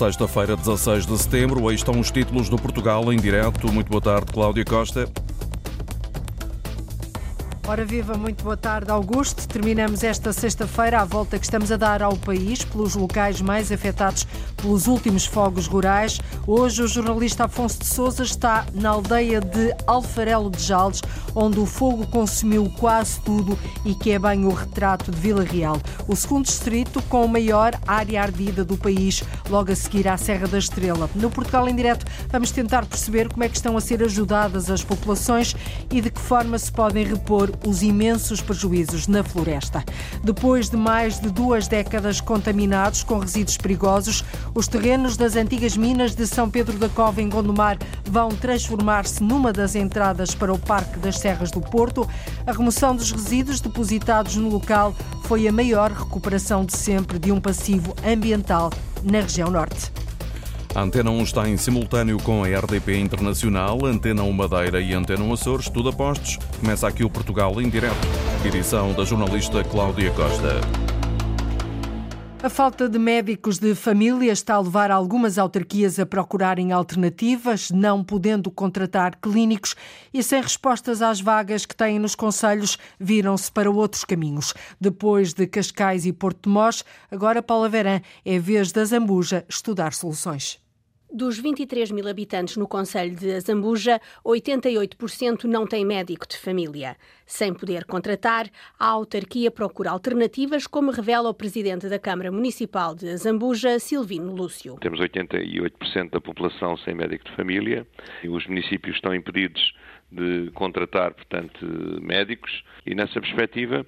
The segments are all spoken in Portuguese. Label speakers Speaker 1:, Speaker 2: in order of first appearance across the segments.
Speaker 1: Sexta-feira, 16 de setembro, aí estão os títulos do Portugal em direto. Muito boa tarde, Cláudia Costa.
Speaker 2: Ora viva, muito boa tarde, Augusto. Terminamos esta sexta-feira a volta que estamos a dar ao país pelos locais mais afetados pelos últimos fogos rurais. Hoje o jornalista Afonso de Souza está na aldeia de Alfarelo de Jaldes, onde o fogo consumiu quase tudo e que é bem o retrato de Vila Real. O segundo distrito com maior área ardida do país, logo a seguir à Serra da Estrela. No Portugal em Direto vamos tentar perceber como é que estão a ser ajudadas as populações e de que forma se podem repor os imensos prejuízos na floresta. Depois de mais de duas décadas contaminados com resíduos perigosos, os terrenos das antigas minas de São Pedro da Cova, em Gondomar, vão transformar-se numa das entradas para o Parque das Serras do Porto. A remoção dos resíduos depositados no local foi a maior recuperação de sempre de um passivo ambiental na região norte.
Speaker 1: A Antena 1 está em simultâneo com a RDP Internacional, Antena 1 Madeira e Antena 1 Açores, tudo a postos. Começa aqui o Portugal em direto. Edição da jornalista Cláudia Costa.
Speaker 2: A falta de médicos de família está a levar algumas autarquias a procurarem alternativas, não podendo contratar clínicos e sem respostas às vagas que têm nos conselhos, viram-se para outros caminhos. Depois de Cascais e Porto de Mós, agora Paula Verã é vez da Zambuja estudar soluções.
Speaker 3: Dos 23 mil habitantes no Conselho de Azambuja, 88% não têm médico de família. Sem poder contratar, a autarquia procura alternativas, como revela o presidente da Câmara Municipal de Azambuja, Silvino Lúcio.
Speaker 4: Temos 88% da população sem médico de família e os municípios estão impedidos de contratar, portanto, médicos e nessa perspectiva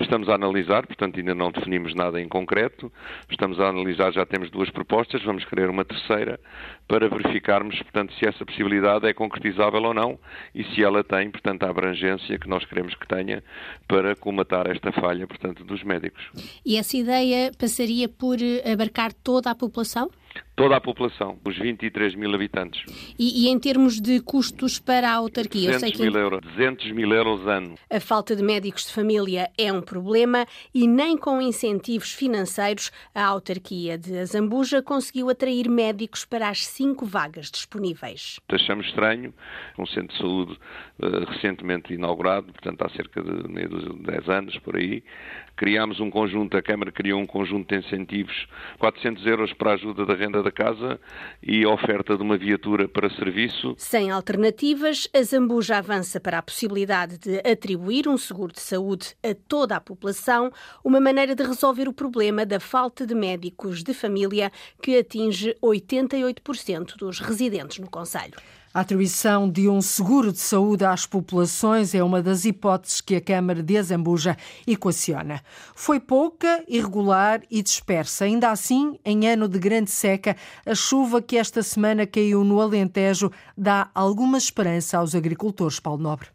Speaker 4: estamos a analisar, portanto ainda não definimos nada em concreto, estamos a analisar, já temos duas propostas, vamos querer uma terceira para verificarmos, portanto, se essa possibilidade é concretizável ou não e se ela tem, portanto, a abrangência que nós queremos que tenha para comatar esta falha, portanto, dos médicos.
Speaker 3: E essa ideia passaria por abarcar toda a população?
Speaker 4: Toda a população, os 23 mil habitantes.
Speaker 3: E, e, em termos de custos para a autarquia?
Speaker 4: 200 mil euros, 200 mil euros ano.
Speaker 3: A falta de médicos de família é um problema e nem com incentivos financeiros a autarquia de Azambuja conseguiu atrair médicos para as cinco vagas disponíveis.
Speaker 4: Achamos estranho, um centro de saúde uh, recentemente inaugurado, portanto há cerca de meio de 10 anos por aí, criámos um conjunto, a Câmara criou um conjunto de incentivos, 400 euros para a ajuda da renda da casa e a oferta de uma viatura para serviço.
Speaker 3: Sem alternativas, a Zambuja avança para a possibilidade de atribuir um seguro de saúde a toda a população, uma maneira de resolver o problema da falta de médicos de família que atinge 88% dos residentes no Conselho.
Speaker 2: A atribuição de um seguro de saúde às populações é uma das hipóteses que a Câmara de Azambuja equaciona. Foi pouca, irregular e dispersa. Ainda assim, em ano de grande seca, a chuva que esta semana caiu no Alentejo dá alguma esperança aos agricultores, Paulo Nobre.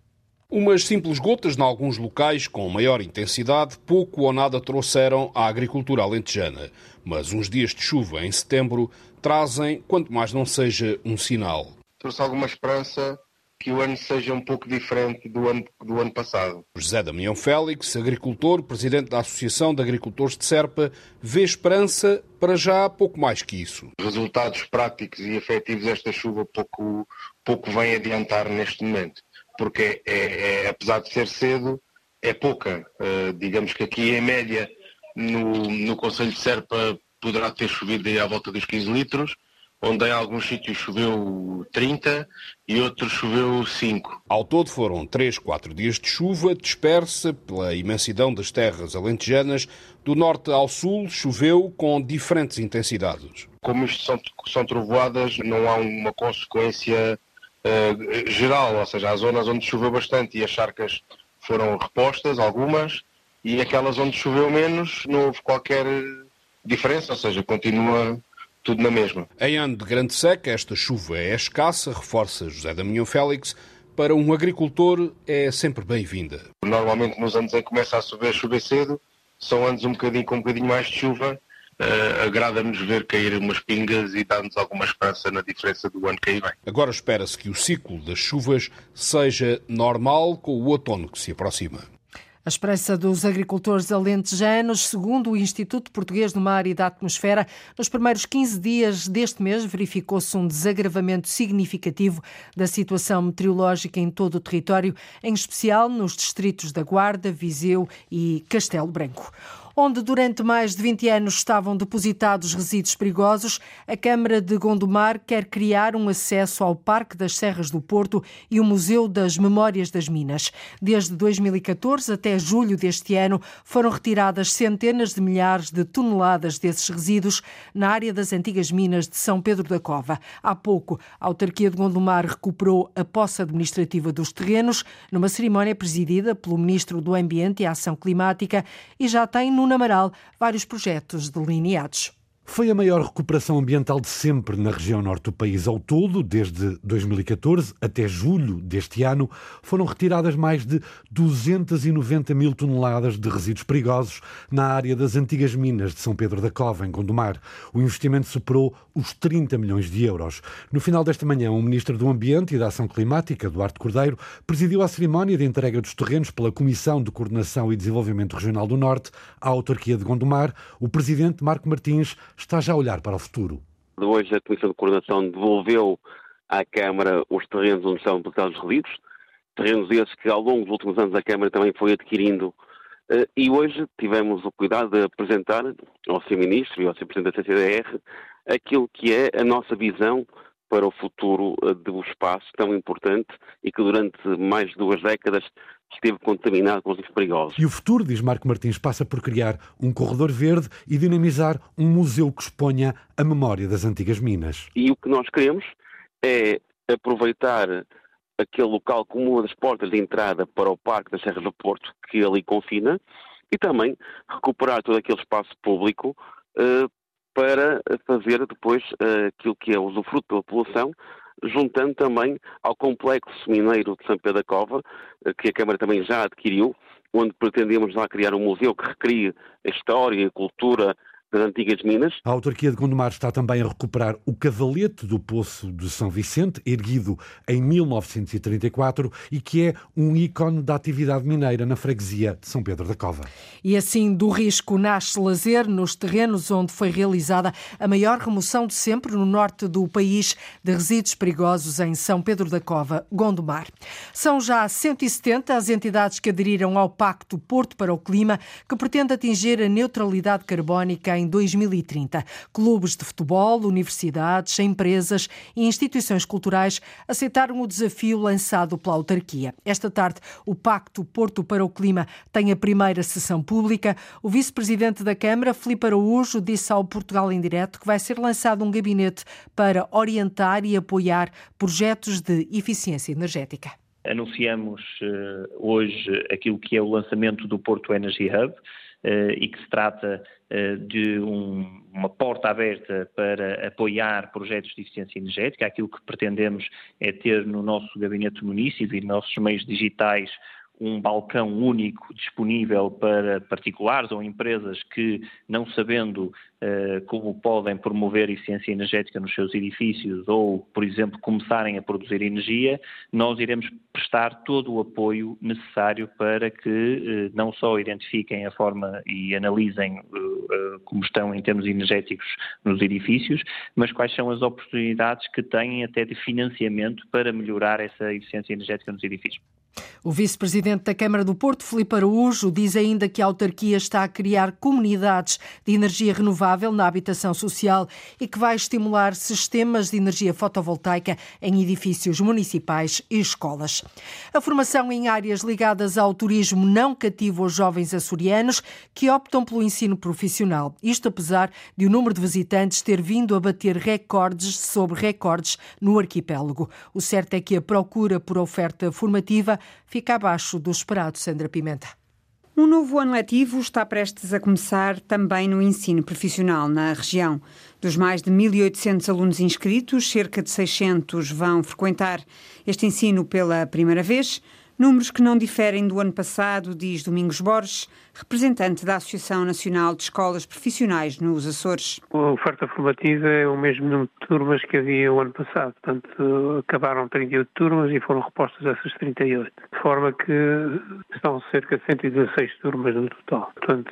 Speaker 5: Umas simples gotas, em alguns locais com maior intensidade, pouco ou nada trouxeram à agricultura alentejana. Mas uns dias de chuva em setembro trazem, quanto mais não seja, um sinal
Speaker 6: trouxe alguma esperança que o ano seja um pouco diferente do ano, do ano passado.
Speaker 5: José Damião Félix, agricultor, presidente da Associação de Agricultores de Serpa, vê esperança para já pouco mais que isso.
Speaker 6: Resultados práticos e efetivos esta chuva pouco, pouco vem adiantar neste momento, porque é, é, é apesar de ser cedo, é pouca. Uh, digamos que aqui em média no, no Conselho de Serpa poderá ter chovido à volta dos 15 litros, onde em alguns sítios choveu 30 e outros choveu 5.
Speaker 5: Ao todo foram 3, 4 dias de chuva, dispersa pela imensidão das terras alentejanas. Do norte ao sul choveu com diferentes intensidades.
Speaker 6: Como isto são, são trovoadas, não há uma consequência uh, geral, ou seja, há zonas onde choveu bastante e as charcas foram repostas, algumas, e aquelas onde choveu menos não houve qualquer diferença, ou seja, continua tudo na mesma.
Speaker 5: Em ano de grande seca, esta chuva é escassa, reforça José Damião Félix. Para um agricultor é sempre bem-vinda.
Speaker 6: Normalmente nos anos em que começa a chover, chover cedo, são anos um bocadinho com um bocadinho mais de chuva. Uh, Agrada-nos ver cair umas pingas e dá-nos alguma esperança na diferença do ano que aí vem.
Speaker 5: Agora espera-se que o ciclo das chuvas seja normal com o outono que se aproxima.
Speaker 2: A expressa dos agricultores alentejanos, segundo o Instituto Português do Mar e da Atmosfera, nos primeiros 15 dias deste mês verificou-se um desagravamento significativo da situação meteorológica em todo o território, em especial nos distritos da Guarda, Viseu e Castelo Branco onde durante mais de 20 anos estavam depositados resíduos perigosos, a Câmara de Gondomar quer criar um acesso ao Parque das Serras do Porto e o Museu das Memórias das Minas. Desde 2014 até julho deste ano foram retiradas centenas de milhares de toneladas desses resíduos na área das antigas minas de São Pedro da Cova. Há pouco, a autarquia de Gondomar recuperou a posse administrativa dos terrenos numa cerimónia presidida pelo Ministro do Ambiente e Ação Climática e já tem no Nuno Amaral vários projetos delineados.
Speaker 7: Foi a maior recuperação ambiental de sempre na região norte do país. Ao todo, desde 2014 até julho deste ano, foram retiradas mais de 290 mil toneladas de resíduos perigosos na área das antigas minas de São Pedro da Cova, em Gondomar. O investimento superou os 30 milhões de euros. No final desta manhã, o Ministro do Ambiente e da Ação Climática, Duarte Cordeiro, presidiu a cerimónia de entrega dos terrenos pela Comissão de Coordenação e Desenvolvimento Regional do Norte à autarquia de Gondomar. O Presidente Marco Martins está já a olhar para o futuro.
Speaker 8: Hoje a Comissão de Coordenação devolveu à Câmara os terrenos onde estão depositados os resíduos, terrenos esses que ao longo dos últimos anos a Câmara também foi adquirindo eh, e hoje tivemos o cuidado de apresentar ao Sr. Ministro e ao Sr. Presidente da CCDR aquilo que é a nossa visão para o futuro eh, do espaço tão importante e que durante mais de duas décadas esteve contaminado com os perigosos.
Speaker 7: E o futuro, diz Marco Martins, passa por criar um corredor verde e dinamizar um museu que exponha a memória das antigas minas.
Speaker 8: E o que nós queremos é aproveitar aquele local como uma das portas de entrada para o Parque das Serras do Porto, que ali confina, e também recuperar todo aquele espaço público uh, para fazer depois uh, aquilo que é o usufruto pela população, juntando também ao complexo mineiro de São Pedro da Cova, uh, que a Câmara também já adquiriu, onde pretendemos lá criar um museu que recrie a história e a cultura das antigas minas.
Speaker 7: A autarquia de Gondomar está também a recuperar o cavalete do Poço de São Vicente, erguido em 1934 e que é um ícone da atividade mineira na freguesia de São Pedro da Cova.
Speaker 2: E assim do risco nasce lazer nos terrenos onde foi realizada a maior remoção de sempre no norte do país de resíduos perigosos em São Pedro da Cova, Gondomar. São já 170 as entidades que aderiram ao Pacto Porto para o Clima, que pretende atingir a neutralidade carbónica em 2030. Clubes de futebol, universidades, empresas e instituições culturais aceitaram o desafio lançado pela autarquia. Esta tarde, o Pacto Porto para o Clima tem a primeira sessão pública. O vice-presidente da Câmara, Filipe Araújo, disse ao Portugal em Direto que vai ser lançado um gabinete para orientar e apoiar projetos de eficiência energética.
Speaker 9: Anunciamos uh, hoje aquilo que é o lançamento do Porto Energy Hub, eh, e que se trata eh, de um, uma porta aberta para apoiar projetos de eficiência energética. Aquilo que pretendemos é ter no nosso gabinete município e nos nossos meios digitais um balcão único disponível para particulares ou empresas que, não sabendo uh, como podem promover eficiência energética nos seus edifícios ou, por exemplo, começarem a produzir energia, nós iremos prestar todo o apoio necessário para que uh, não só identifiquem a forma e analisem uh, como estão em termos energéticos nos edifícios, mas quais são as oportunidades que têm até de financiamento para melhorar essa eficiência energética nos edifícios.
Speaker 2: O vice-presidente da Câmara do Porto, Filipe Araújo, diz ainda que a autarquia está a criar comunidades de energia renovável na habitação social e que vai estimular sistemas de energia fotovoltaica em edifícios municipais e escolas. A formação em áreas ligadas ao turismo não cativa os jovens açorianos que optam pelo ensino profissional. Isto apesar de o número de visitantes ter vindo a bater recordes sobre recordes no arquipélago. O certo é que a procura por oferta formativa fica abaixo do esperado, Sandra Pimenta.
Speaker 10: Um novo ano letivo está prestes a começar também no ensino profissional na região. Dos mais de 1.800 alunos inscritos, cerca de 600 vão frequentar este ensino pela primeira vez. Números que não diferem do ano passado, diz Domingos Borges, representante da Associação Nacional de Escolas Profissionais nos Açores.
Speaker 11: A oferta formativa é o mesmo número de turmas que havia o ano passado. Portanto, acabaram 38 turmas e foram repostas essas 38. De forma que estão cerca de 116 turmas no total. Portanto,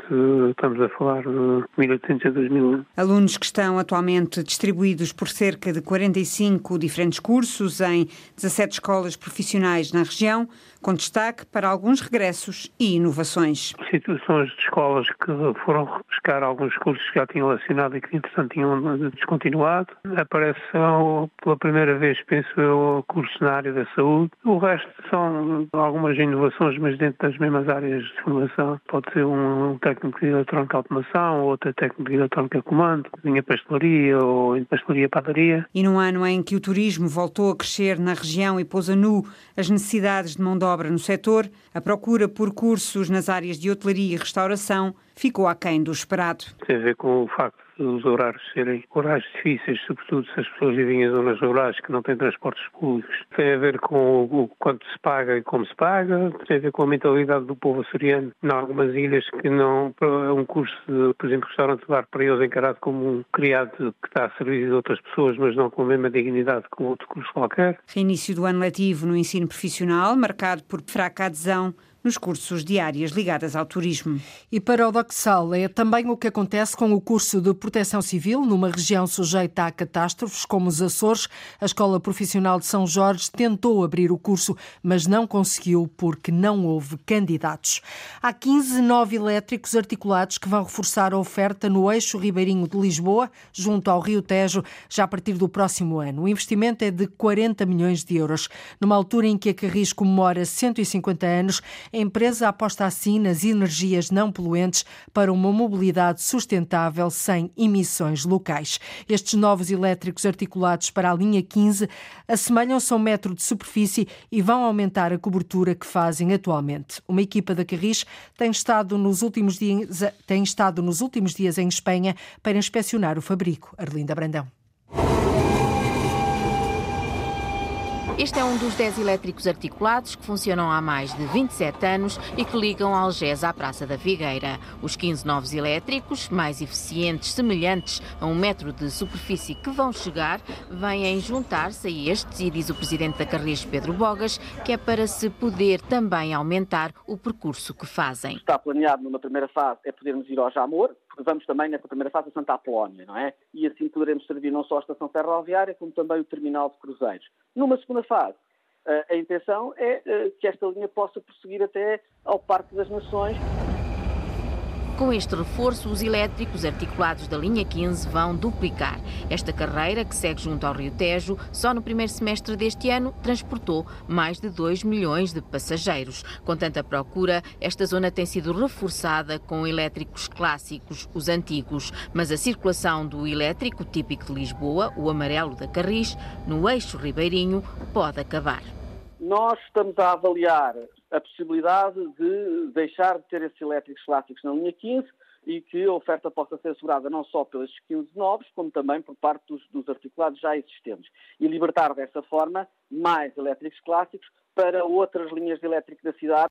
Speaker 11: estamos a falar de 1.800 a 2.000.
Speaker 10: Alunos que estão atualmente distribuídos por cerca de 45 diferentes cursos em 17 escolas profissionais na região, com destaque para alguns regressos e inovações.
Speaker 11: Situações de escolas que foram buscar alguns cursos que já tinham relacionado e que, entretanto, tinham descontinuado. Aparece pela primeira vez, penso eu, o curso na área da saúde. O resto são algumas inovações, mas dentro das mesmas áreas de formação. Pode ser um técnico de eletrónica automação, outra técnico de eletrónica comando, cozinha pastelaria ou pastelaria padaria.
Speaker 10: E num ano em que o turismo voltou a crescer na região e pôs a nu as necessidades de mão de obra no setor, a procura por cursos nas áreas de hotelaria e restauração ficou aquém do esperado.
Speaker 11: Tem a ver com o facto dos horários serem horários difíceis, sobretudo se as pessoas vivem em zonas rurais que não têm transportes públicos. Tem a ver com o quanto se paga e como se paga, tem a ver com a mentalidade do povo açoriano em algumas ilhas que não é um curso, de, por exemplo, restaurante bar para eles encarado como um criado que está a servir de outras pessoas, mas não com a mesma dignidade que outro curso qualquer.
Speaker 10: Reinício do ano letivo no ensino profissional, marcado por fraca adesão nos cursos de áreas ligadas ao turismo.
Speaker 2: E paradoxal é também o que acontece com o curso de Proteção Civil, numa região sujeita a catástrofes como os Açores. A Escola Profissional de São Jorge tentou abrir o curso, mas não conseguiu porque não houve candidatos. Há 15 nove elétricos articulados que vão reforçar a oferta no eixo ribeirinho de Lisboa, junto ao Rio Tejo, já a partir do próximo ano. O investimento é de 40 milhões de euros. Numa altura em que a Carris comemora 150 anos, a empresa aposta assim nas energias não poluentes para uma mobilidade sustentável sem emissões locais. Estes novos elétricos articulados para a linha 15 assemelham-se a um metro de superfície e vão aumentar a cobertura que fazem atualmente. Uma equipa da Carris tem estado nos últimos dias, tem estado nos últimos dias em Espanha para inspecionar o fabrico. Arlinda Brandão.
Speaker 12: Este é um dos 10 elétricos articulados que funcionam há mais de 27 anos e que ligam Algés à Praça da Figueira. Os 15 novos elétricos, mais eficientes, semelhantes a um metro de superfície que vão chegar, vêm juntar-se a estes e diz o presidente da Carris, Pedro Bogas, que é para se poder também aumentar o percurso que fazem.
Speaker 13: Está planeado numa primeira fase é podermos ir ao Jamor, vamos também nessa primeira fase a Santa Apolónia, não é? E assim poderemos servir não só a estação ferroviária, como também o terminal de cruzeiros. Numa segunda fase, eh, a intenção é eh, que esta linha possa prosseguir até ao Parque das Nações.
Speaker 12: Com este reforço, os elétricos articulados da linha 15 vão duplicar. Esta carreira, que segue junto ao Rio Tejo, só no primeiro semestre deste ano transportou mais de 2 milhões de passageiros. Com tanta procura, esta zona tem sido reforçada com elétricos clássicos, os antigos, mas a circulação do elétrico típico de Lisboa, o amarelo da Carris, no eixo ribeirinho, pode acabar.
Speaker 13: Nós estamos a avaliar a possibilidade de deixar de ter esses elétricos clássicos na linha 15 e que a oferta possa ser assegurada não só pelos 15 novos, como também por parte dos, dos articulados já existentes. E libertar dessa forma mais elétricos clássicos para outras linhas de elétrico da cidade.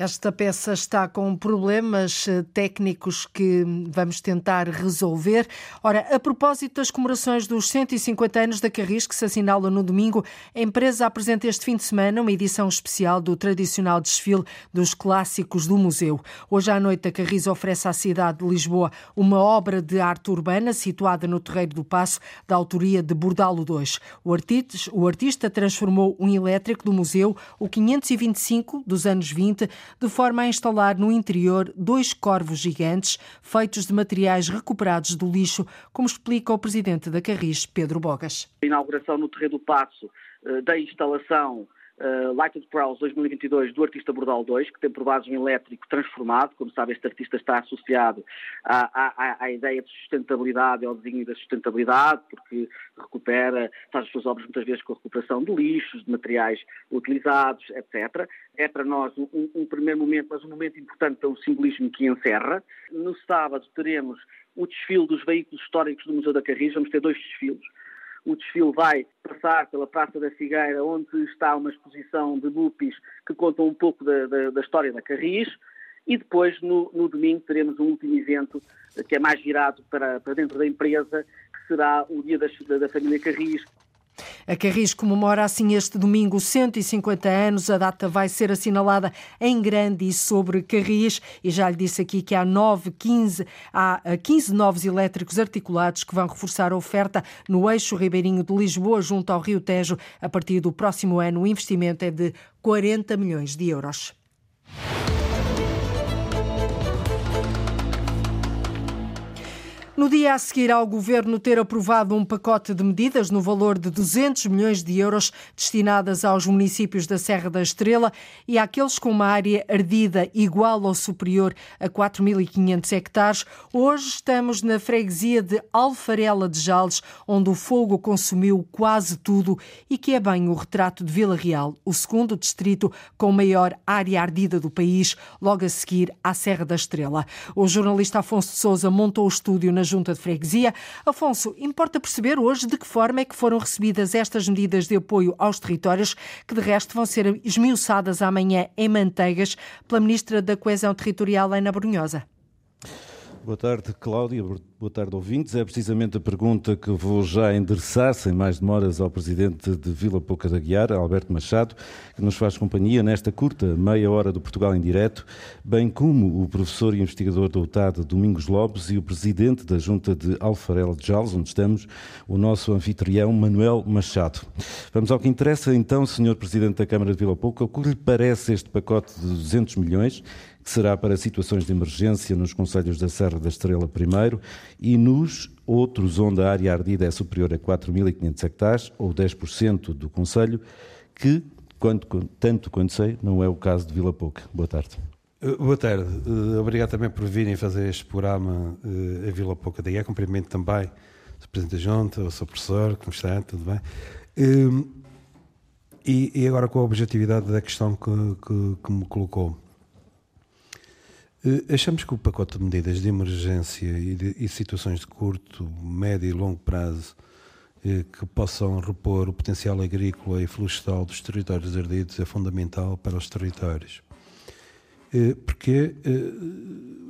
Speaker 2: Esta peça está com problemas eh, técnicos que vamos tentar resolver. Ora, a propósito das comemorações dos 150 anos da Carris, que se assinala no domingo, a empresa apresenta este fim de semana uma edição especial do tradicional desfile dos clássicos do museu. Hoje à noite, a Carris oferece à cidade de Lisboa uma obra de arte urbana situada no Terreiro do Passo, da autoria de Bordalo II. O artista, o artista transformou um elétrico do museu, o 525 dos anos 20, de forma a instalar no interior dois corvos gigantes feitos de materiais recuperados do lixo, como explica o presidente da Carris, Pedro Bogas.
Speaker 13: A inauguração no Terreiro do Passo eh, da instalação uh, Lighted Prowse 2022 do artista Bordal 2, que tem por base um elétrico transformado. Como sabe, este artista está associado à, à, à ideia de sustentabilidade, ao desenho da sustentabilidade, porque recupera, faz as suas obras muitas vezes com a recuperação de lixos, de materiais utilizados, etc. É para nós um, um primeiro momento, mas um momento importante pelo simbolismo que encerra. No sábado teremos o desfile dos veículos históricos do Museu da Carris. Vamos ter dois desfiles. O desfile vai passar pela Praça da Figueira, onde está uma exposição de bupis que contam um pouco da, da, da história da Carris. E depois, no, no, domingo, teremos um último evento que é mais virado para, para dentro da empresa, que será o Dia da Família Carris,
Speaker 2: a Carris comemora assim este domingo 150 anos. A data vai ser assinalada em grande e sobre Carris. E já lhe disse aqui que há 9, 15, há 15 novos elétricos articulados que vão reforçar a oferta no eixo ribeirinho de Lisboa, junto ao Rio Tejo. A partir do próximo ano, o investimento é de 40 milhões de euros. No dia a seguir ao governo ter aprovado um pacote de medidas no valor de 200 milhões de euros destinadas aos municípios da Serra da Estrela e àqueles com uma área ardida igual ou superior a 4.500 hectares, hoje estamos na freguesia de Alfarela de Jales, onde o fogo consumiu quase tudo e que é bem o retrato de Vila Real, o segundo distrito com maior área ardida do país, logo a seguir à Serra da Estrela. O jornalista Afonso de Souza montou o estúdio na Junta de Freguesia. Afonso, importa perceber hoje de que forma é que foram recebidas estas medidas de apoio aos territórios, que de resto vão ser esmiuçadas amanhã em Manteigas pela Ministra da Coesão Territorial, Ana Brunhosa.
Speaker 14: Boa tarde, Cláudia. Boa tarde, ouvintes. É precisamente a pergunta que vou já endereçar, sem mais demoras, ao Presidente de Vila Pouca da Guiar, Alberto Machado, que nos faz companhia nesta curta meia hora do Portugal em Direto, bem como o professor e investigador da UTAD, Domingos Lopes, e o Presidente da Junta de Alfarel de Jales, onde estamos, o nosso anfitrião, Manuel Machado. Vamos ao que interessa, então, Senhor Presidente da Câmara de Vila Pouca, o que lhe parece este pacote de 200 milhões será para situações de emergência nos Conselhos da Serra da Estrela primeiro e nos outros onde a área ardida é superior a 4.500 hectares, ou 10% do Conselho, que, quanto, tanto quanto sei, não é o caso de Vila Pouca. Boa tarde.
Speaker 15: Uh, boa tarde. Uh, obrigado também por virem fazer este programa uh, a Vila Pouca da Cumprimento também o Presidente da Junta, o seu professor, como está, tudo bem. E, e, agora com a objetividade da questão que, que, que me colocou. Eh, achamos que o pacote de medidas de emergência e, de, e situações de curto, médio e longo prazo eh, que possam repor o potencial agrícola e florestal dos territórios ardidos é fundamental para os territórios. Eh, porque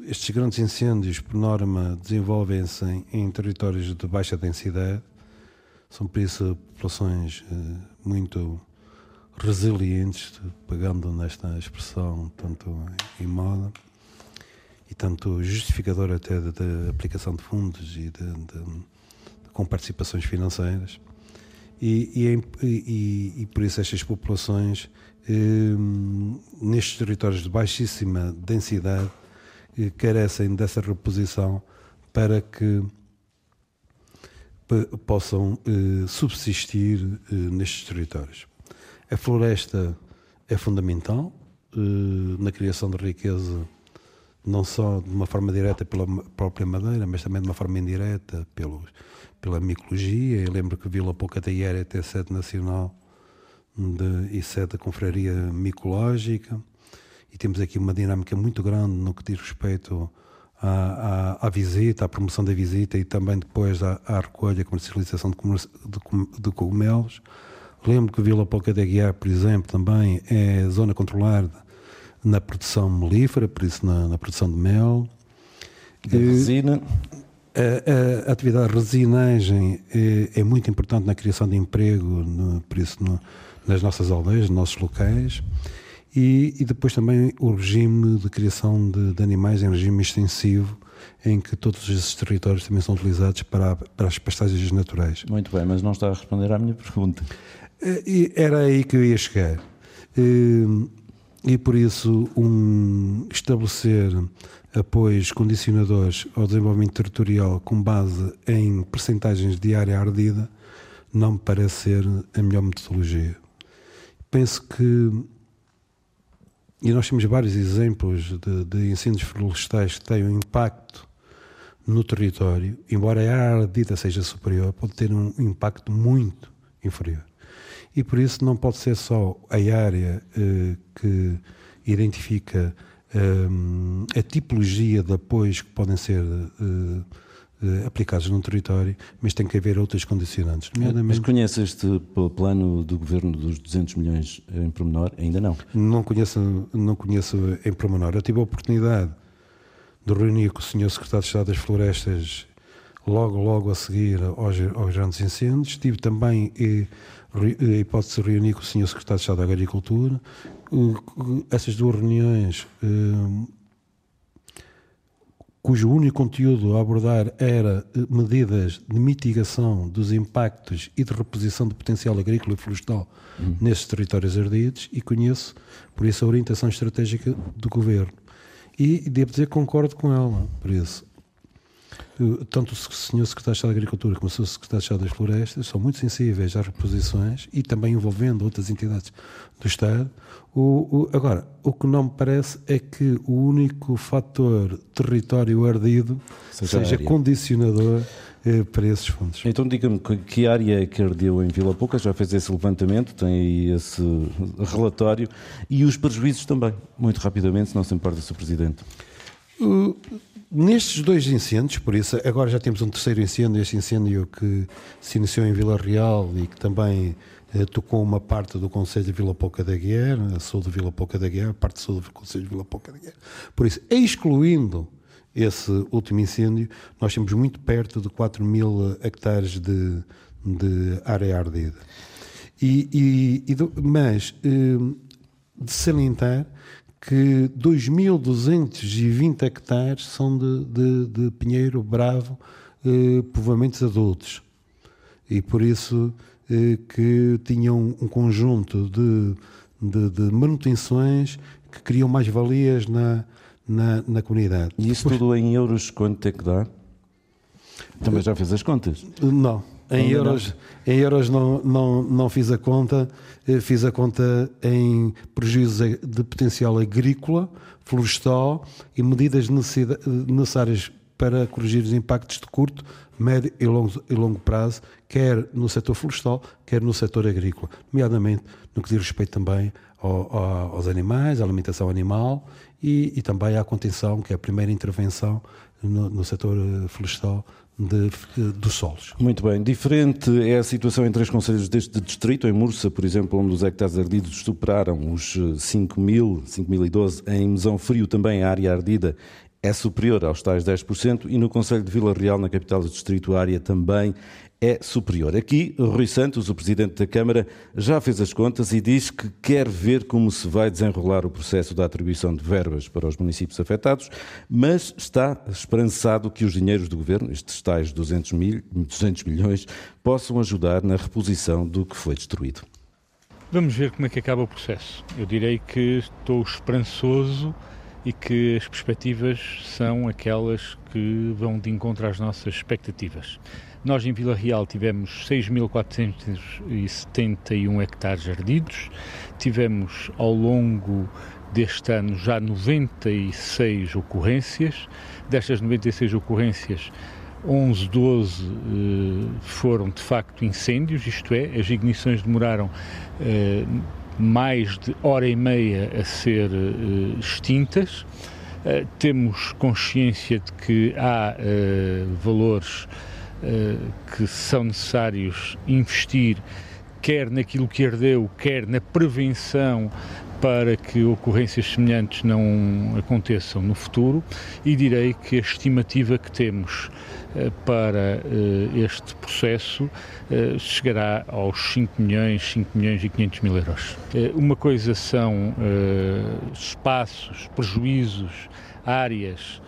Speaker 15: estes grandes incêndios, por norma, desenvolvem-se em, territórios de baixa densidade, são por isso populações muito resilientes, pegando nesta expressão tanto em moda, e tanto justificador até da aplicação de fundos e de, de, com participações financeiras. E, e, e, e, por isso estas populações, eh, nestes territórios de baixíssima densidade, eh, carecem dessa reposição para que possam eh, subsistir eh, nestes territórios. A floresta é fundamental eh, na criação de riqueza não só de uma forma direta pela própria madeira, mas também de uma forma indireta pelo, pela micologia. Eu lembro que Vila Poucataíera é sede nacional de, e sede da confraria micológica. E temos aqui uma dinâmica muito grande no que diz respeito à, à, à visita, à promoção da visita e também depois à, à recolha e comercialização de, de, de cogumelos. Lembro que Vila Pouca da Guiar, por exemplo, também é zona controlada na produção melífera, por isso na, na produção de mel.
Speaker 14: De resina.
Speaker 15: A, a, a, atividade de resinagem é, é, muito importante na criação de emprego, no, por isso no, nas nossas aldeias, nos nossos locais. E, e, depois também o regime de criação de, de, animais em regime extensivo, em que todos esses territórios também são utilizados para, para as pastagens naturais.
Speaker 14: Muito bem, mas não está a responder à minha pergunta.
Speaker 15: Eh, era aí que eu ia chegar. E por isso um, estabelecer apoios condicionadores ao desenvolvimento territorial com base em percentagens de área ardida não me parece ser a melhor metodologia. Penso que e nós temos vários exemplos de, de incêndios florestais que têm um impacto no território, embora a área ardida seja superior, pode ter um impacto muito inferior e por isso não pode ser só a área eh, que identifica eh, a tipologia de apoios que podem ser eh, eh, aplicados no território, mas tem que haver outras condicionantes.
Speaker 14: Mas conhece este plano do governo dos 200 milhões em pormenor? Ainda não?
Speaker 15: Não conheço, não conheço em pormenor. Eu tive a oportunidade de reunir com o Sr. Secretário de Estado das Florestas logo, logo a seguir aos, aos grandes incêndios. Tive também eh, hipótese de reunir com o Sr. Secretário de Estado da Agricultura. Essas duas reuniões cujo único conteúdo a abordar era eh, medidas de mitigação dos impactos e de reposição do potencial agrícola e florestal uhum. nesses territórios ardidos e conheço, por isso, a orientação estratégica do Governo. E devo dizer que concordo com ela, por isso tanto o Sr. Secretário de Estado da Agricultura como o Sr. Secretário de Estado das Florestas são muito sensíveis às reposições e também envolvendo outras entidades do Estado. O, o, agora, o que não me parece é que o único fator território ardido seja, seja condicionador eh, para esses fundos.
Speaker 14: Então diga-me que área é que ardeu em Vila Pouca, já fez esse levantamento, tem aí esse relatório, e os prejuízos também, muito rapidamente, se não se importa, Sr. Presidente.
Speaker 15: Uh, Nestes dois incêndios, por isso agora já temos um terceiro incêndio, este incêndio que se iniciou em Vila Real e que também eh, tocou uma parte do Conselho de Vila Pouca da Guerra, a sul de Vila Pouca da Guerra, a parte sul do Conselho de Vila Pouca da Guerra. Por isso, excluindo esse último incêndio, nós temos muito perto de 4 mil hectares de, de área ardida. E, e, e mas eh, de salientar que 2.220 hectares são de, de, de pinheiro bravo, eh, povoamentos adultos. E por isso eh, que tinham um conjunto de, de, de manutenções que criam mais valias na, na, na comunidade.
Speaker 14: E isso tudo em euros quanto é que dá? Também já fez as contas?
Speaker 15: Não. Em euros, em euros não, não, não fiz a conta, eh, fiz a conta em prejuízos de potencial agrícola, florestal e medidas necessárias para corrigir os impactos de curto, médio e longo, e longo prazo, quer no setor florestal, quer no setor agrícola, nomeadamente no que diz respeito também ao, ao, aos animais, à alimentação animal e, e, também à contenção, que é a primeira intervenção no, no setor eh, florestal de, de, dos solos.
Speaker 14: Muito bem. Diferente é a situação em três conselhos deste distrito. Em Mursa, por exemplo, onde os hectares ardidos superaram os 5 mil, 5.012. Em Mesão Frio, também a área ardida é superior aos tais 10%. E no Conselho de Vila Real, na capital do distrito, a área também é superior. Aqui, Rui Santos, o Presidente da Câmara, já fez as contas e diz que quer ver como se vai desenrolar o processo da atribuição de verbas para os municípios afetados, mas está esperançado que os dinheiros do Governo, estes tais 200, mil, 200 milhões, possam ajudar na reposição do que foi destruído.
Speaker 16: Vamos ver como é que acaba o processo. Eu direi que estou esperançoso e que as perspectivas são aquelas que vão de encontro às nossas expectativas. Nós em Vila Real tivemos 6.471 hectares ardidos, tivemos ao longo deste ano já 96 ocorrências, destas 96 ocorrências 11, 12 eh, foram de facto incêndios, isto é, as ignições demoraram eh, mais de hora e meia a ser eh, extintas. Temos consciência de que há valores que são necessários investir, quer naquilo que ardeu, quer na prevenção para que ocorrências semelhantes não aconteçam no futuro e direi que a estimativa que temos uh, para uh, este processo chegará aos 5 milhões, 5 milhões e 500 mil euros. uma coisa são espaços, prejuízos, áreas,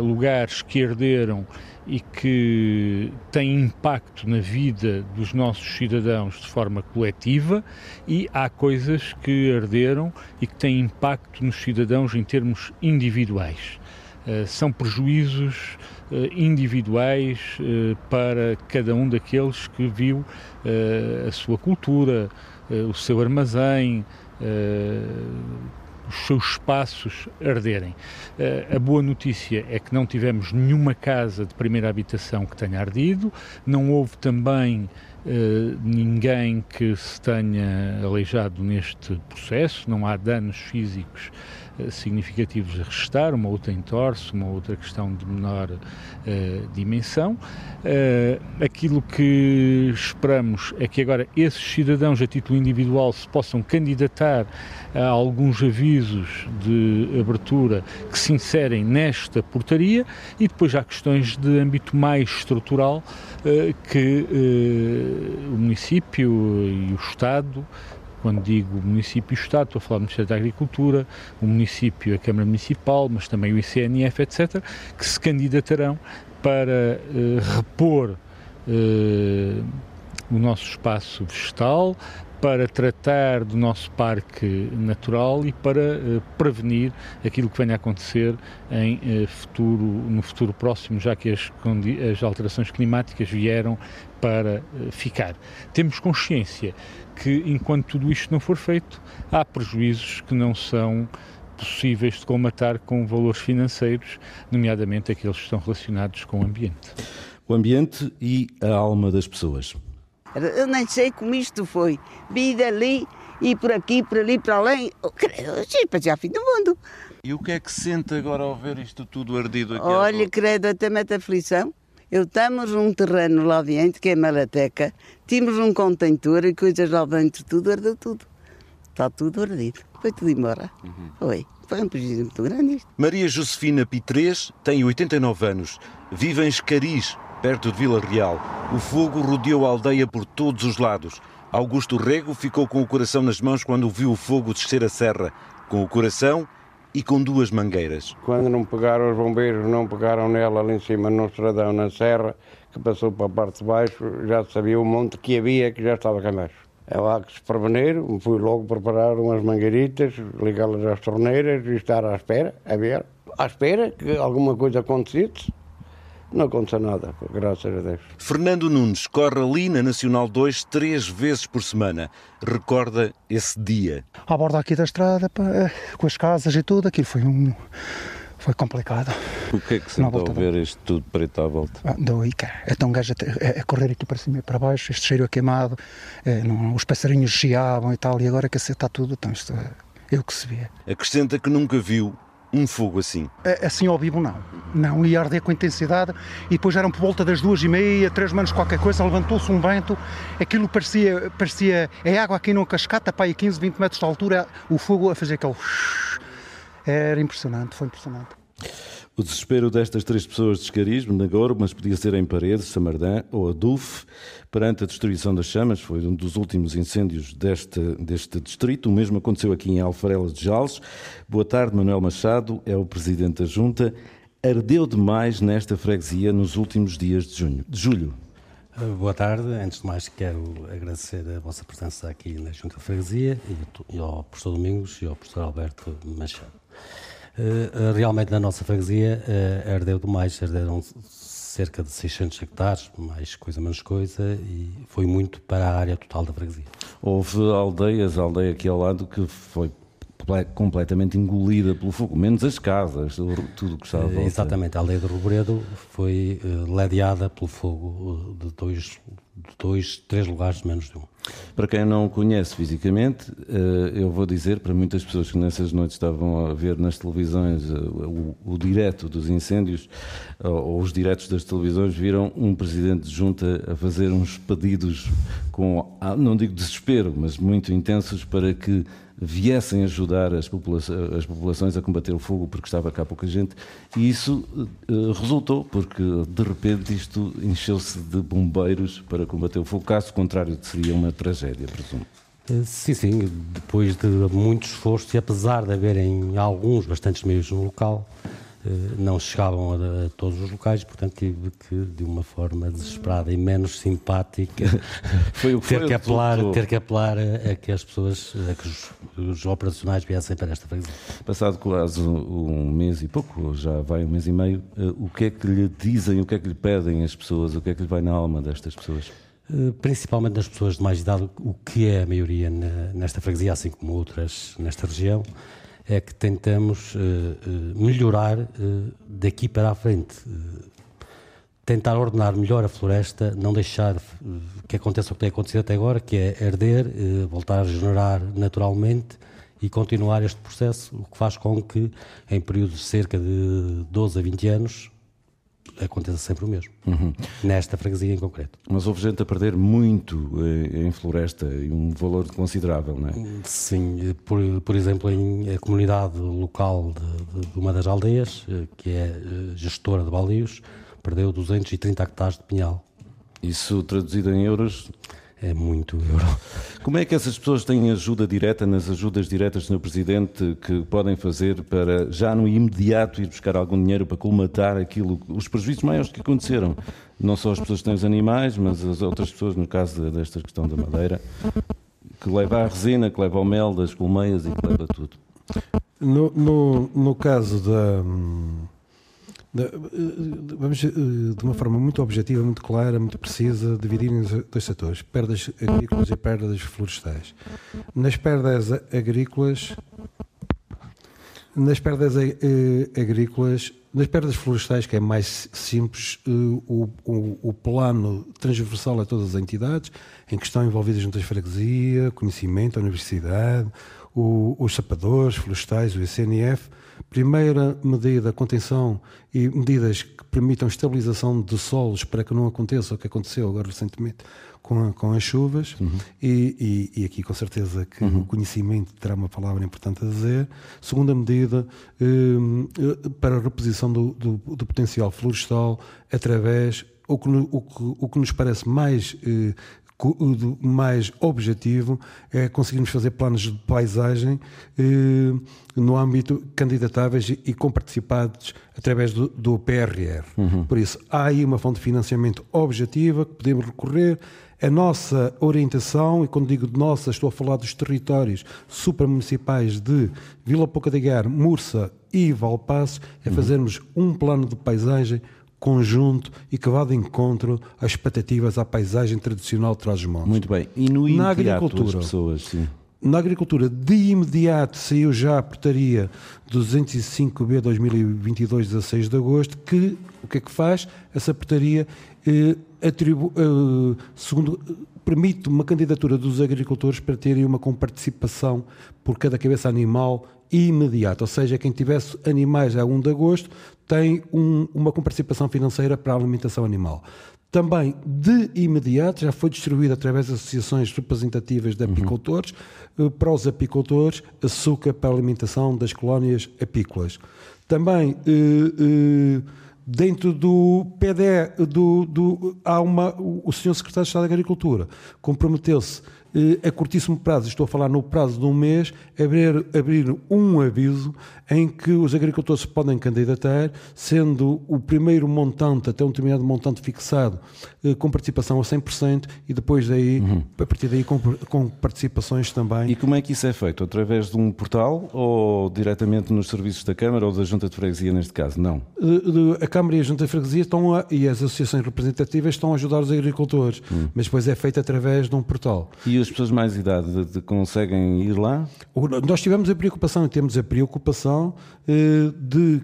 Speaker 16: lugares que arderam e que tem impacto na vida dos nossos cidadãos de forma coletiva, e há coisas que arderam e que têm impacto nos cidadãos em termos individuais. Uh, são prejuízos uh, individuais uh, para cada um daqueles que viu a sua cultura, o seu armazém, os seus espaços arderem. Uh, a boa notícia é que não tivemos nenhuma casa de primeira habitação que tenha ardido, não houve também uh, ninguém que se tenha aleijado neste processo, não há danos físicos significativos a restar, uma outra em torce, uma outra questão de menor dimensão. aquilo que esperamos é que agora esses cidadãos a título individual se possam candidatar a alguns avisos de abertura que se inserem nesta portaria e depois há questões de âmbito mais estrutural que o município e o Estado quando digo município e Estado, estou a falar do Ministério da Agricultura, o município, a Câmara Municipal, mas também o ICNF, etc., que se candidatarão para uh, repor uh, o nosso espaço vegetal, para tratar do nosso parque natural e para uh, prevenir aquilo que venha a acontecer em futuro, no futuro próximo, já que as, as alterações climáticas vieram para ficar. Temos consciência que, enquanto tudo isto não for feito, há prejuízos que não são possíveis de colmatar com valores financeiros, nomeadamente aqueles que estão relacionados com o ambiente.
Speaker 14: O ambiente e a alma das pessoas.
Speaker 17: Eu nem sei como isto foi. Vi dali e por aqui, por ali, para além. Oh, credo, já fim do mundo.
Speaker 14: E o que é que sente agora ao ver isto tudo ardido aqui?
Speaker 17: Olha, credo, até mete aflição. Eu estamos num terreno lá dentro, que é Malateca, tínhamos um contentor e coisas lá dentro, tudo ardeu tudo. Está tudo ardido. Foi tudo embora. Uhum. Foi. Foi um prejuízo muito grande isto.
Speaker 14: Maria Josefina Pitrês tem 89 anos. Vive em Escariz, perto de Vila Real. O fogo rodeou a aldeia por todos os lados. Augusto Rego ficou com o coração nas mãos quando viu o fogo descer a serra, com o coração e com duas mangueiras.
Speaker 18: Quando não pegaram os bombeiros, não pegaram nela ali em cima no estradão, na serra, que passou para a parte de baixo, já sabia o monte que havia, que já estava cá embaixo. É lá que se preveniram, fui logo preparar umas mangueiritas, ligá-las às torneiras e estar à espera, a ver, à espera que alguma coisa acontecesse. Não aconteceu nada, graças a Deus.
Speaker 14: Fernando Nunes corre ali na Nacional 2 três vezes por semana. Recorda esse dia.
Speaker 19: À borda aqui da estrada, eh, com as casas e tudo, aquilo foi um. Foi complicado.
Speaker 14: O que é que sentou a ver isto tudo preto à volta?
Speaker 19: Ah, doi, cara. Então um gajo a, a, correr aqui para cima e para baixo, este cheiro a queimado, é, não, os passarinhos chiavam e tal, e agora que está tudo, então isto é, eu que se vê.
Speaker 14: Acrescenta que nunca viu um fogo assim?
Speaker 19: É, assim ao vivo não. Não, ia arder com intensidade e depois eram por volta das duas e meia, três menos qualquer coisa, levantou-se um vento, aquilo parecia, parecia é água aqui numa cascata, pá, 15, 20 metros de altura, o fogo a fazer aquele... Era impressionante, foi impressionante.
Speaker 14: O desespero destas três pessoas de Escarismo, Nagoro, mas podia ser em Paredes, Samardã ou Aduf, perante a destruição das chamas, foi um dos últimos incêndios deste, deste distrito. O mesmo aconteceu aqui em Alfarelas de Jales. Boa tarde, Manuel Machado, é o presidente da Junta. Ardeu demais nesta freguesia nos últimos dias de, junho, de julho.
Speaker 20: Eh, boa tarde. Antes de mais, quero agradecer a vossa presença aqui na Junta de Freguesia e ao professor Domingos e ao professor Alberto Machado. Uh, realmente na nossa freguesia uh, ardeu demais, arderam cerca de 600 hectares, mais coisa menos coisa, e foi muito para a área total da freguesia.
Speaker 14: Houve aldeias, a aldeia aqui ao lado que foi completamente engolida pelo fogo, menos as casas, tudo que estava a
Speaker 20: Exatamente, a aldeia de Robredo foi uh, ledeada pelo fogo de dois, dois, três lugares, menos de um.
Speaker 14: Para quem não o conhece fisicamente, eh, eu vou dizer para muitas pessoas que nessas noites estavam a ver nas televisões eh, o, o direto dos incêndios, ou os diretos das televisões, viram um presidente de junta a fazer uns pedidos com, ah, não digo desespero, mas muito intensos para que viessem ajudar as, populações, as populações a combater o fogo porque estava cá pouca gente e isso uh, resultou porque de repente isto encheu-se de bombeiros para combater o fogo, caso contrário seria uma tragédia, presumo.
Speaker 20: Eh, sim, sim, depois de muito esforço e apesar de haverem alguns, bastantes meios no local, não chegavam a, a, todos os locais, portanto tive que, de uma forma desesperada e menos simpática, foi o que ter, que apelar, ter que apelar a, a, que as pessoas, a que os, os operacionais viessem para esta freguesia.
Speaker 14: Passado quase um mês e pouco, já vai um mês e meio, eh, o que é que lhe dizem, o que é que lhe pedem as pessoas, o que é que lhe vai na alma destas pessoas?
Speaker 20: Eh, principalmente das pessoas de mais idade, o que é a maioria nesta freguesia, assim como outras nesta região, é que tentamos uh, uh, melhorar uh, daqui para a frente. tentar ordenar melhor a floresta, não deixar que aconteça o que tem acontecido até agora, que é herder, voltar a regenerar naturalmente e continuar este processo, o que faz com que, em períodos de cerca de 12 a 20 anos, aconteça sempre o mesmo, uhum. nesta freguesia em concreto.
Speaker 14: Mas houve gente a perder muito eh, em floresta e um valor considerável, não é?
Speaker 20: Sim, por, por exemplo, em a comunidade local de, de, uma das aldeias, eh, que é eh, gestora de baldios, perdeu 230 hectares de pinhal.
Speaker 14: Isso traduzido em euros?
Speaker 20: É muito euro.
Speaker 14: Como é que essas pessoas têm ajuda direta nas ajudas diretas, Sr. Presidente, que podem fazer para já no imediato ir buscar algum dinheiro para colmatar aquilo, os prejuízos maiores que aconteceram? Não só as pessoas que têm os animais, mas as outras pessoas, no caso desta questão da madeira, que leva a resina, que leva ao mel das colmeias e que leva tudo.
Speaker 15: No, no, no caso da Vamos, eh, de uma forma muito objetiva, muito clara, muito precisa, dividir em dois setores: perdas agrícolas e perdas florestais. Nas perdas agrícolas, nas perdas eh, agrícolas, nas perdas florestais, que é mais simples, eh, o, o, o, plano transversal a todas as entidades, em que estão envolvidas juntas de freguesia, conhecimento, a universidade, o, os sapadores florestais, o ICNF, Primeira medida, contenção e medidas que permitam estabilização de solos para que não aconteça o que aconteceu agora recentemente com, com as chuvas uhum. e, e, e, aqui com certeza que uhum. o conhecimento terá uma palavra importante a dizer. Segunda medida, eh, para a reposição do, do, do, potencial florestal através o que, o que, o que nos parece mais eh, mais objetivo é conseguirmos fazer planos de paisagem eh, no âmbito candidatáveis e, e comparticipados através do, do PRR. Uhum. Por isso, há aí uma fonte de financiamento objetiva que podemos recorrer. A nossa orientação, e quando digo de nossa, estou a falar dos territórios supramunicipais de Vila Pouca de Guiar, Mursa e Valpasso, é uhum. fazermos um plano de paisagem conjunto e que vá de encontro às expectativas à paisagem tradicional de Trás-os-Montes.
Speaker 14: Muito bem. E no na agricultura, pessoas, sim.
Speaker 15: Na agricultura, de imediato saiu já a portaria 205B 2022, 16 de agosto, que o que é que faz? Essa portaria eh, atribu, eh, segundo, permite uma candidatura dos agricultores para terem uma comparticipação por cada cabeça animal imediata, ou seja, quem tivesse animais a 1 de agosto tem um, uma comparticipação financeira para a alimentação animal. Também, de imediato, já foi distribuído através das associações representativas de apicultores, uhum. para os apicultores, açúcar para a alimentação das colónias apícolas. Também, eh, eh, dentro do PDE, do, do, há uma, o Sr. Secretário de Estado da Agricultura comprometeu-se a curtíssimo prazo, estou a falar no prazo de um mês, abrir, abrir um aviso em que os agricultores podem candidatar, sendo o primeiro montante, até um determinado montante fixado, eh, com participação a 100% e depois daí, uhum. a partir daí, com, com, participações também.
Speaker 14: E como é que isso é feito? Através de um portal ou diretamente nos serviços da Câmara ou da Junta de Freguesia, neste caso? Não.
Speaker 15: A Câmara e a Junta de Freguesia estão a, e as associações representativas estão a ajudar os agricultores, uhum. mas depois é feito através de um portal.
Speaker 14: E as pessoas mais idade de, de, conseguem ir lá?
Speaker 15: Nós tivemos a preocupação e temos a preocupação eh, de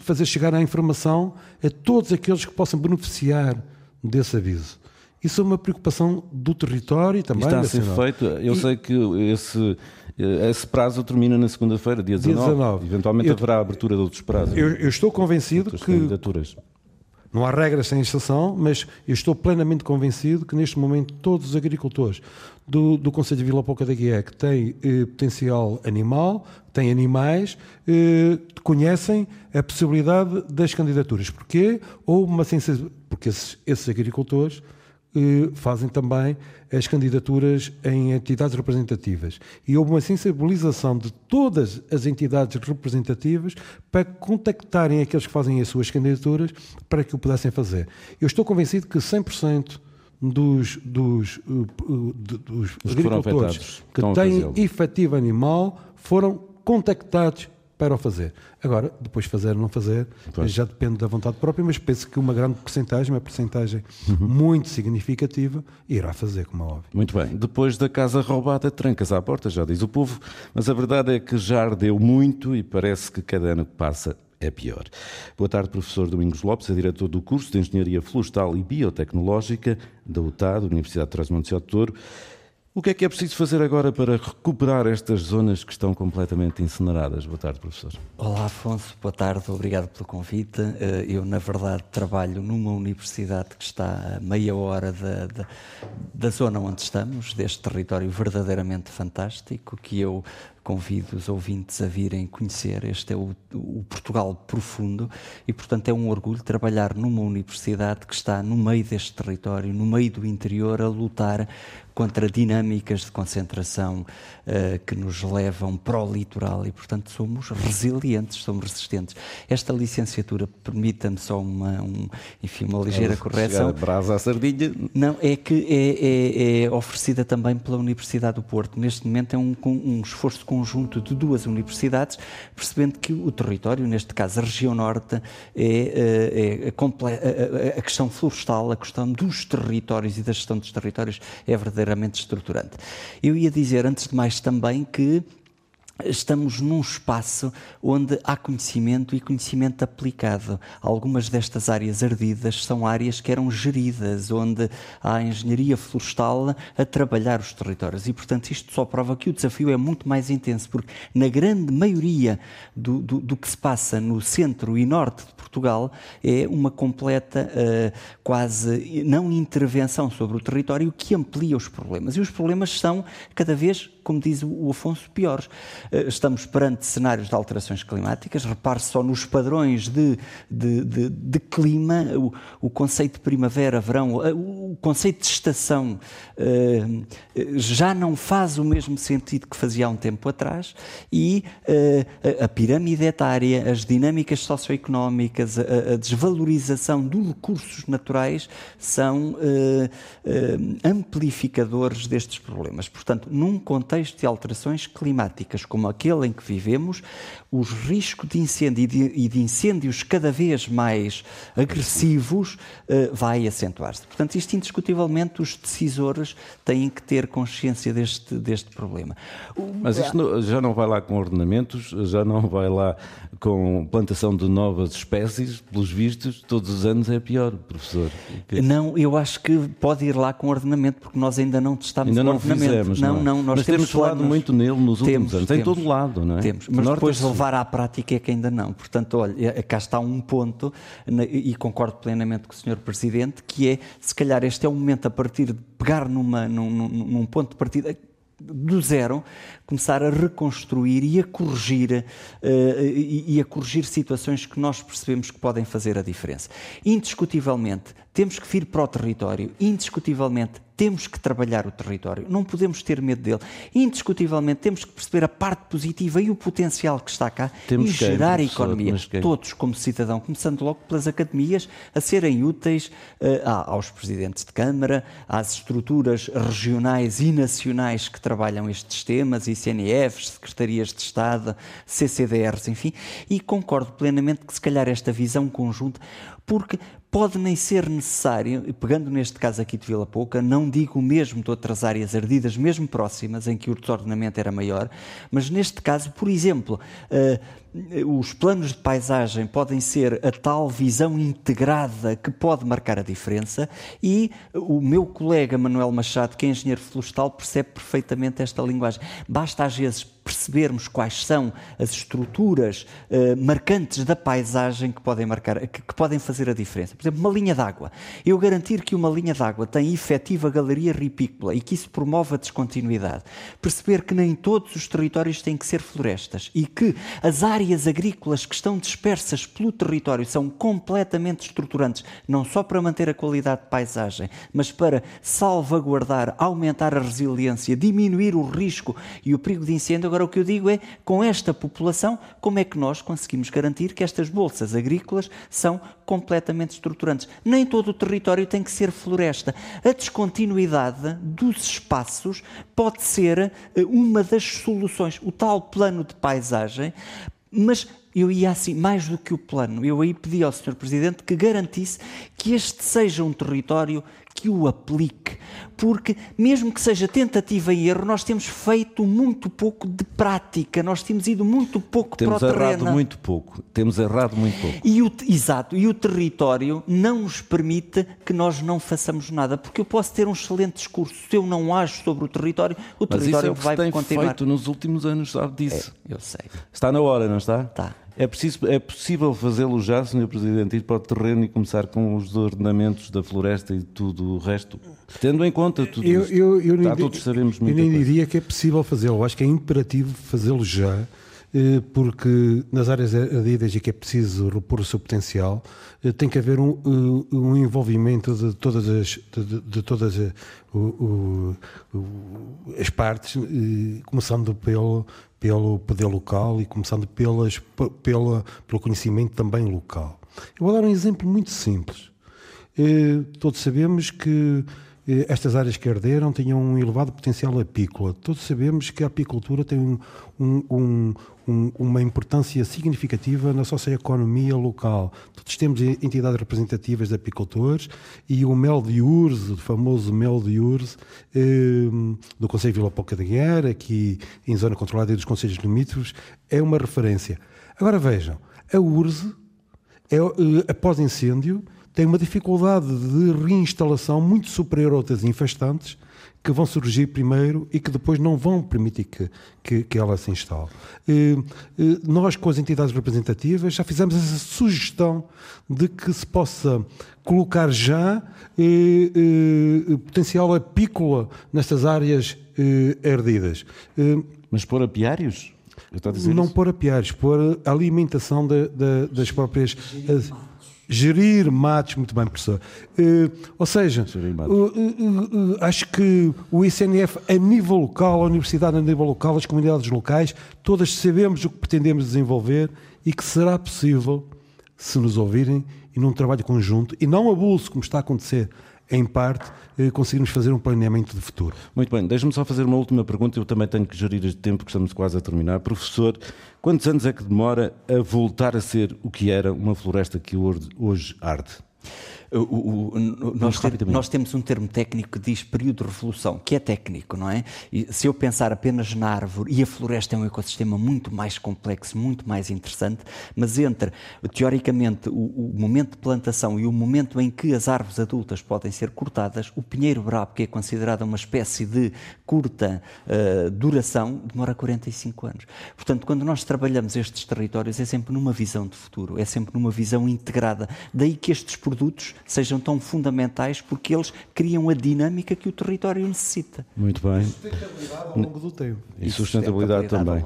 Speaker 15: fazer chegar a informação a todos aqueles que possam beneficiar desse aviso. Isso é uma preocupação do território também.
Speaker 14: Está a ser feito. Eu e... sei que esse, esse prazo termina na segunda-feira, dia 19. dia 19. Eventualmente eu, haverá abertura de outros prazos.
Speaker 15: Eu, eu estou convencido que não há regras sem exceção, mas eu estou plenamente convencido que neste momento todos os agricultores do, do Conselho de Vila Pouca da Guia que têm eh, potencial animal, têm animais, eh, conhecem a possibilidade das candidaturas. Porquê? Ou uma sensibilidade, porque esses, esses agricultores fazem também as candidaturas em entidades representativas. E houve uma sensibilização de todas as entidades representativas para contactarem aqueles que fazem as suas candidaturas para que o pudessem fazer. Eu estou convencido que 100% dos, dos, uh, dos agricultores que, que têm efetivo animal foram contactados para o fazer. Agora, depois fazer ou não fazer, pois. já depende da vontade própria, mas penso que uma grande porcentagem, uma porcentagem uhum. muito significativa, irá fazer, como é óbvio.
Speaker 14: Muito bem. Depois da casa roubada, trancas à porta, já diz o povo, mas a verdade é que já ardeu muito e parece que cada ano que passa é pior. Boa tarde, professor Domingos Lopes, é diretor do curso de Engenharia Florestal e Biotecnológica da UTAD, Universidade de Trás-Montes de Douro. O que é que é preciso fazer agora para recuperar estas zonas que estão completamente incineradas? Boa tarde, professor.
Speaker 21: Olá, Afonso. Boa tarde. Obrigado pelo convite. Eh, eu, na verdade, trabalho numa universidade que está a meia hora da, da, da zona onde estamos, deste território verdadeiramente fantástico, que eu convido os ouvintes a virem conhecer. Este é o, o, Portugal profundo e, portanto, é um orgulho trabalhar numa universidade que está no meio deste território, no meio do interior, a lutar contra dinâmicas de concentração uh, que nos levam para o litoral e, portanto, somos resilientes, somos resistentes. Esta licenciatura permita-me só uma, um, enfim, uma ligeira correção.
Speaker 14: Brasa à sardinha.
Speaker 21: Não, é que é, é, é, oferecida também pela Universidade do Porto. Neste momento é um, um esforço conjunto de duas universidades, percebendo que o território, neste caso a região norte, é, é, é a, a questão florestal, a questão dos territórios e da gestão dos territórios é verdadeiramente estruturante. Eu ia dizer, antes de mais, também que estamos num espaço onde há conhecimento e conhecimento aplicado. Algumas destas áreas ardidas são áreas que eram geridas, onde há engenharia florestal a trabalhar os territórios. E, portanto, isto só prova que o desafio é muito mais intenso, porque na grande maioria do, do, do que se passa no centro e norte de Portugal é uma completa, uh, quase não intervenção sobre o território que amplia os problemas. E os problemas são cada vez como diz o Afonso, piores. Eh, estamos perante cenários de alterações climáticas, repare só nos padrões de, de, de, de clima, o, o, conceito de primavera, verão, eh, o conceito de estação uh, já não faz o mesmo sentido que fazia há um tempo atrás e uh, a pirâmide etária, as dinâmicas socioeconómicas, a, a desvalorização dos recursos naturais são uh, amplificadores destes problemas. Portanto, num contexto contexto de alterações climáticas como aquele em que vivemos, os riscos de incêndio e de, e de incêndios cada vez mais agressivos uh, vai acentuar-se. Portanto, isto indiscutivelmente os decisores têm que ter consciência deste, deste problema.
Speaker 14: Mas isto não, já não vai lá com ordenamentos, já não vai lá com plantação de novas espécies, pelos vistos, todos os anos é pior, professor.
Speaker 21: Não, eu acho que pode ir lá com ordenamento, porque nós ainda não testamos
Speaker 14: ainda
Speaker 21: não
Speaker 14: ordenamento. Fizemos, não, não, não nós Mas temos, temos falado muito nele nos últimos temos, anos, temos, em todo lado, não é?
Speaker 21: Temos, mas depois de levar à prática é que ainda não. Portanto, olha, cá está um ponto, e concordo plenamente com o Sr. Presidente, que é, se calhar este é o momento a partir de pegar numa, num, num ponto de partida do zero, começar a reconstruir e a corrigir uh, e, e, a corrigir situações que nós percebemos que podem fazer a diferença. Indiscutivelmente, temos que vir para o território, indiscutivelmente temos que trabalhar o território, não podemos ter medo dele. Indiscutivelmente temos que perceber a parte positiva e o potencial que está cá temos e gerar a economia. Todos, como cidadão, começando logo pelas academias, a serem úteis uh, aos presidentes de Câmara, às estruturas regionais e nacionais que trabalham estes temas, ICNFs, Secretarias de Estado, CCDRs, enfim, e concordo plenamente que se calhar esta visão conjunta, porque pode nem ser necessário, pegando neste caso aqui de Vila Pouca, não digo o mesmo de outras áreas ardidas, mesmo próximas, em que o desordenamento era maior, mas neste caso, por exemplo, uh, os planos de paisagem podem ser a tal visão integrada que pode marcar a diferença e o meu colega Manuel Machado, que é engenheiro florestal, percebe perfeitamente esta linguagem. Basta às vezes percebermos quais são as estruturas uh, marcantes da paisagem que podem, marcar, que, que, podem fazer a diferença. Por exemplo, uma linha d'água. Eu garantir que uma linha d'água tem efetiva galeria ripícola e que isso promove a descontinuidade. Perceber que nem todos os territórios têm que ser florestas e que as áreas agrícolas que estão dispersas pelo território são completamente estruturantes, não só para manter a qualidade de paisagem, mas para salvaguardar, aumentar a resiliência, diminuir o risco e o perigo de incêndio. Agora, Agora, o que eu digo é, com esta população, como é que nós conseguimos garantir que estas bolsas agrícolas são completamente estruturantes? Nem todo o território tem que ser floresta. A descontinuidade dos espaços pode ser eh, uma das soluções. O tal plano de paisagem, mas eu ia assim, mais do que o plano, eu aí pedi ao Sr. Presidente que garantisse que este seja um território que o aplique, porque mesmo que seja tentativa e erro, nós temos feito muito pouco de prática, nós temos ido muito pouco
Speaker 14: temos
Speaker 21: para o terreno.
Speaker 14: Temos errado muito pouco, temos errado muito pouco.
Speaker 21: E o, exato, e o território não nos permite que nós não façamos nada, porque eu posso ter um excelente discurso, se eu não acho sobre o território, o
Speaker 14: Mas
Speaker 21: território
Speaker 14: isso é o que
Speaker 21: vai
Speaker 14: tem
Speaker 21: continuar.
Speaker 14: feito nos últimos anos, sabe disso.
Speaker 21: É, eu sei.
Speaker 14: Está na hora, não está?
Speaker 21: Está.
Speaker 14: É, preciso, é possível fazê-lo já, Sr. Presidente, ir para o terreno e começar com os ordenamentos da floresta e tudo o resto, tendo em conta tudo
Speaker 15: eu,
Speaker 14: isto.
Speaker 15: eu, eu nem,
Speaker 14: todos sabemos
Speaker 15: eu
Speaker 14: muita
Speaker 15: nem
Speaker 14: coisa.
Speaker 15: diria que é possível fazê-lo, Eu acho que é imperativo fazê-lo já, eh, porque nas áreas ardidas e que é preciso repor o seu potencial, eh, tem que haver um, eh, um envolvimento de todas as, de, de- todas a- o- o- as partes, começando pelo, pelo poder local e começando pelas, pe- pela, pelo conhecimento também local. Eu vou dar um exemplo muito simples. Eh, Todos sabemos que estas áreas que arderam tinham um elevado potencial apícola. Todos sabemos que a apicultura tem um- um- um- um- uma importância significativa na socioeconomia local. Todos temos eh, entidades representativas de apicultores e o mel de urze, o famoso mel de urze, eh, do Conselho de Vila Pouca da Guiar, aqui em zona controlada e dos Conselhos Limítrofes, é uma referência. Agora vejam, a urze é, eh, após incêndio, tem uma dificuldade de reinstalação muito superior a outras infestantes que vão surgir primeiro e que depois não vão permitir que, que, que ela se instale. Nós, com as entidades representativas, já fizemos essa sugestão de que se possa colocar já eh, potencial apícola nestas áreas ardidas.
Speaker 14: Mas pôr apiários? Eu estou a dizer
Speaker 15: não
Speaker 14: isso?
Speaker 15: pôr apiários, pôr a alimentação da- da- das próprias. Gerir matos, muito bem, professor. Eh, ou seja, eh, eh, acho que o ICNF, a nível local, a universidade a nível local, as comunidades locais, todas sabemos o que pretendemos desenvolver e que será possível, se nos ouvirem, e num trabalho conjunto, e não abuso, como está a acontecer em parte, eh, conseguirmos fazer um planeamento de futuro.
Speaker 14: Muito bem, deixe-me só fazer uma última pergunta. Eu também tenho que gerir este tempo, que estamos quase a terminar. Professor, quantos anos é que demora a voltar a ser o que era uma floresta que hoje- hoje arde?
Speaker 21: O- o- nós, te-
Speaker 14: rapidamente.
Speaker 21: nós temos um termo técnico que diz período de revolução, que é técnico, não é? E se eu pensar apenas na árvore, e a floresta é um ecossistema muito mais complexo, muito mais interessante, mas entre, teoricamente, o, o momento de plantação e o momento em que as árvores adultas podem ser cortadas, o pinheiro brabo, que é considerado uma espécie de curta eh, duração, demora 45 anos. Portanto, quando nós trabalhamos estes territórios, é sempre numa visão de futuro, é sempre numa visão integrada. Daí que estes produtos sejam tão fundamentais, porque eles criam a dinâmica que o território necessita.
Speaker 14: Muito bem.
Speaker 15: Ao longo do tempo.
Speaker 14: E sustentabilidade
Speaker 21: Sustentabilidade
Speaker 14: também.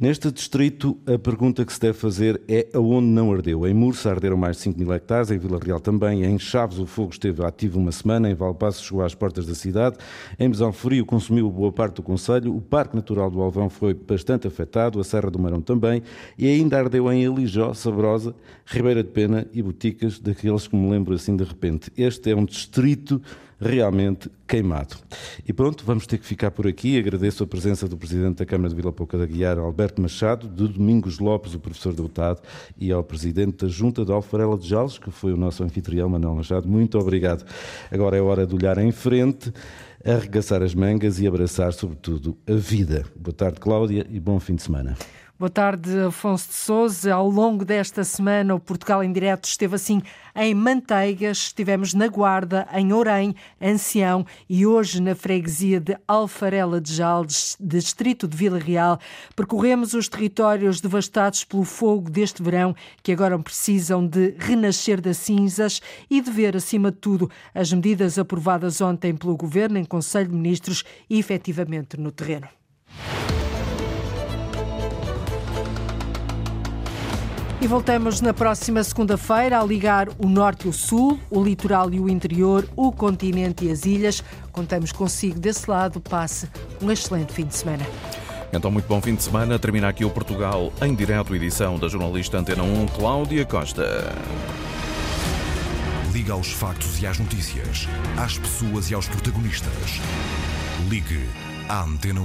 Speaker 14: Neste distrito, a pergunta que se deve fazer é aonde não ardeu. Em Mursa arderam mais de 5 mil hectares, em Vila Real também, em Chaves o fogo esteve ativo uma semana, em Valpasso chegou às portas da cidade, em Mesão Frio consumiu boa parte do Conselho, o Parque Natural do Alvão foi bastante afetado, a Serra do Marão também, e ainda ardeu em Alijó, Sabrosa, Ribeira de Pena e Boticas, daqueles que me lembro assim de repente. Este é um distrito realmente queimado. E pronto, vamos ter que ficar por aqui. Agradeço a presença do Presidente da Câmara de Vila Pouca da Guiar, Alberto Machado, de Domingos Lopes, o professor deputado, e ao Presidente da Junta de Alfarela de Jales, que foi o nosso anfitrião, Manuel Machado. Muito obrigado. Agora é hora de olhar em frente, arregaçar as mangas e abraçar, sobretudo, a vida. Boa tarde, Cláudia, e bom fim de semana.
Speaker 2: Boa tarde, Afonso de Souza. Ao longo desta semana, o Portugal em Direto esteve assim em Manteigas, estivemos na Guarda, em Orém, Ancião e hoje na freguesia de Alfarela de Jaldes, distrito de Vila Real. Percorremos os territórios devastados pelo fogo deste verão, que agora precisam de renascer das cinzas e de ver, acima de tudo, as medidas aprovadas ontem pelo Governo em Conselho de Ministros e efetivamente no terreno. E voltamos na próxima segunda-feira a ligar o norte e o sul, o litoral e o interior, o continente e as ilhas. Contamos consigo desse lado. Passe um excelente fim de semana.
Speaker 22: Então, muito bom fim de semana. Termina aqui o Portugal em direto, edição da jornalista Antena 1, Cláudia Costa.
Speaker 23: Liga aos factos e às notícias, às pessoas e aos protagonistas. Ligue à Antena 1.